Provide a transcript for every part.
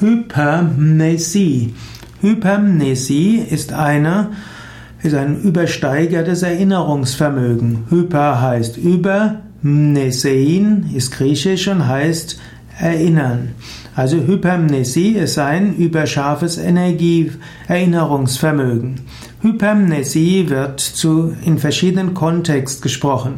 Hypermnesie. Hypermnesie ist eine ist ein übersteigertes Erinnerungsvermögen. Hyper heißt über, Mnesein ist griechisch und heißt erinnern. Also Hypermnesie ist ein überscharfes Energieerinnerungsvermögen. Hypermnesie wird zu, in verschiedenen Kontexten gesprochen.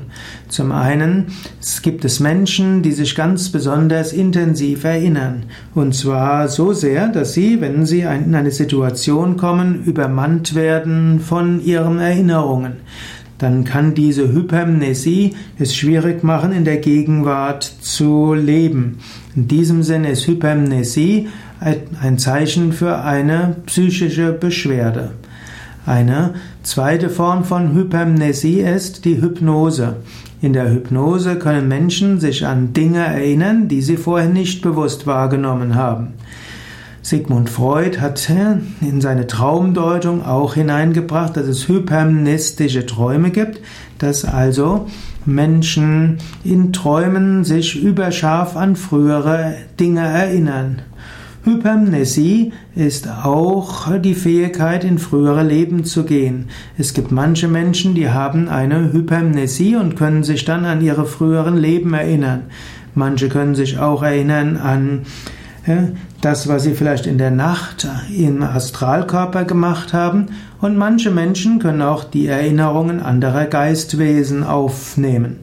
Zum einen es gibt es Menschen, die sich ganz besonders intensiv erinnern. Und zwar so sehr, dass sie, wenn sie in eine Situation kommen, übermannt werden von ihren Erinnerungen dann kann diese Hypermnesie es schwierig machen, in der Gegenwart zu leben. In diesem Sinne ist Hypermnesie ein Zeichen für eine psychische Beschwerde. Eine zweite Form von Hypermnesie ist die Hypnose. In der Hypnose können Menschen sich an Dinge erinnern, die sie vorher nicht bewusst wahrgenommen haben. Sigmund Freud hat in seine Traumdeutung auch hineingebracht, dass es hypermnistische Träume gibt, dass also Menschen in Träumen sich überscharf an frühere Dinge erinnern. Hypermnesie ist auch die Fähigkeit, in frühere Leben zu gehen. Es gibt manche Menschen, die haben eine Hypermnesie und können sich dann an ihre früheren Leben erinnern. Manche können sich auch erinnern an das, was sie vielleicht in der Nacht im Astralkörper gemacht haben. Und manche Menschen können auch die Erinnerungen anderer Geistwesen aufnehmen.